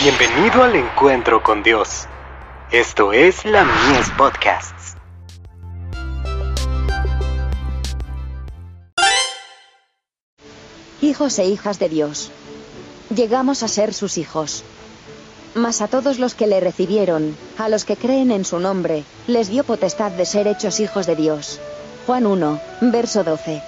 Bienvenido al encuentro con Dios. Esto es la Mies Podcasts. Hijos e hijas de Dios. Llegamos a ser sus hijos. Mas a todos los que le recibieron, a los que creen en su nombre, les dio potestad de ser hechos hijos de Dios. Juan 1, verso 12.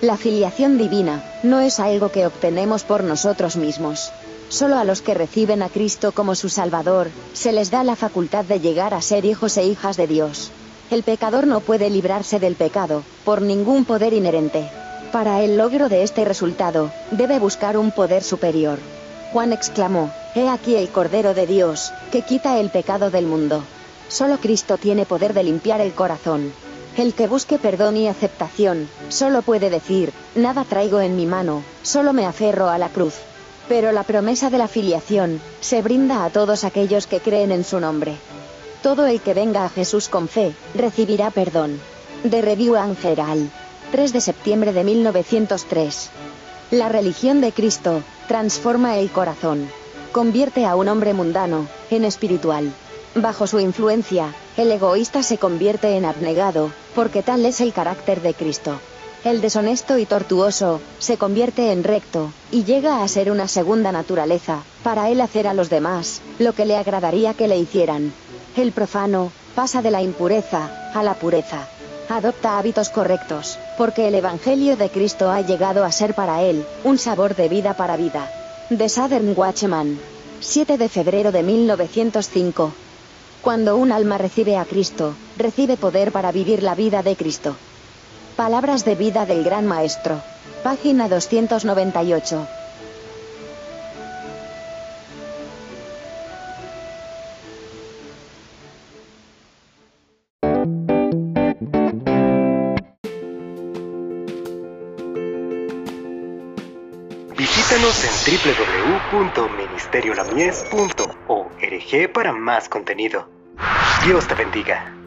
La filiación divina no es algo que obtenemos por nosotros mismos. Solo a los que reciben a Cristo como su Salvador, se les da la facultad de llegar a ser hijos e hijas de Dios. El pecador no puede librarse del pecado, por ningún poder inherente. Para el logro de este resultado, debe buscar un poder superior. Juan exclamó, He aquí el Cordero de Dios, que quita el pecado del mundo. Solo Cristo tiene poder de limpiar el corazón. El que busque perdón y aceptación, solo puede decir, nada traigo en mi mano, solo me aferro a la cruz. Pero la promesa de la filiación, se brinda a todos aquellos que creen en su nombre. Todo el que venga a Jesús con fe, recibirá perdón. De Review Angeral. 3 de septiembre de 1903. La religión de Cristo, transforma el corazón. Convierte a un hombre mundano, en espiritual. Bajo su influencia, el egoísta se convierte en abnegado, porque tal es el carácter de Cristo. El deshonesto y tortuoso, se convierte en recto, y llega a ser una segunda naturaleza, para él hacer a los demás, lo que le agradaría que le hicieran. El profano, pasa de la impureza, a la pureza. Adopta hábitos correctos, porque el Evangelio de Cristo ha llegado a ser para él, un sabor de vida para vida. The Southern Watchman. 7 de febrero de 1905. Cuando un alma recibe a Cristo, recibe poder para vivir la vida de Cristo. Palabras de vida del Gran Maestro. Página 298. Visítanos en www.ministeriolamies.org para más contenido. Dios te bendiga.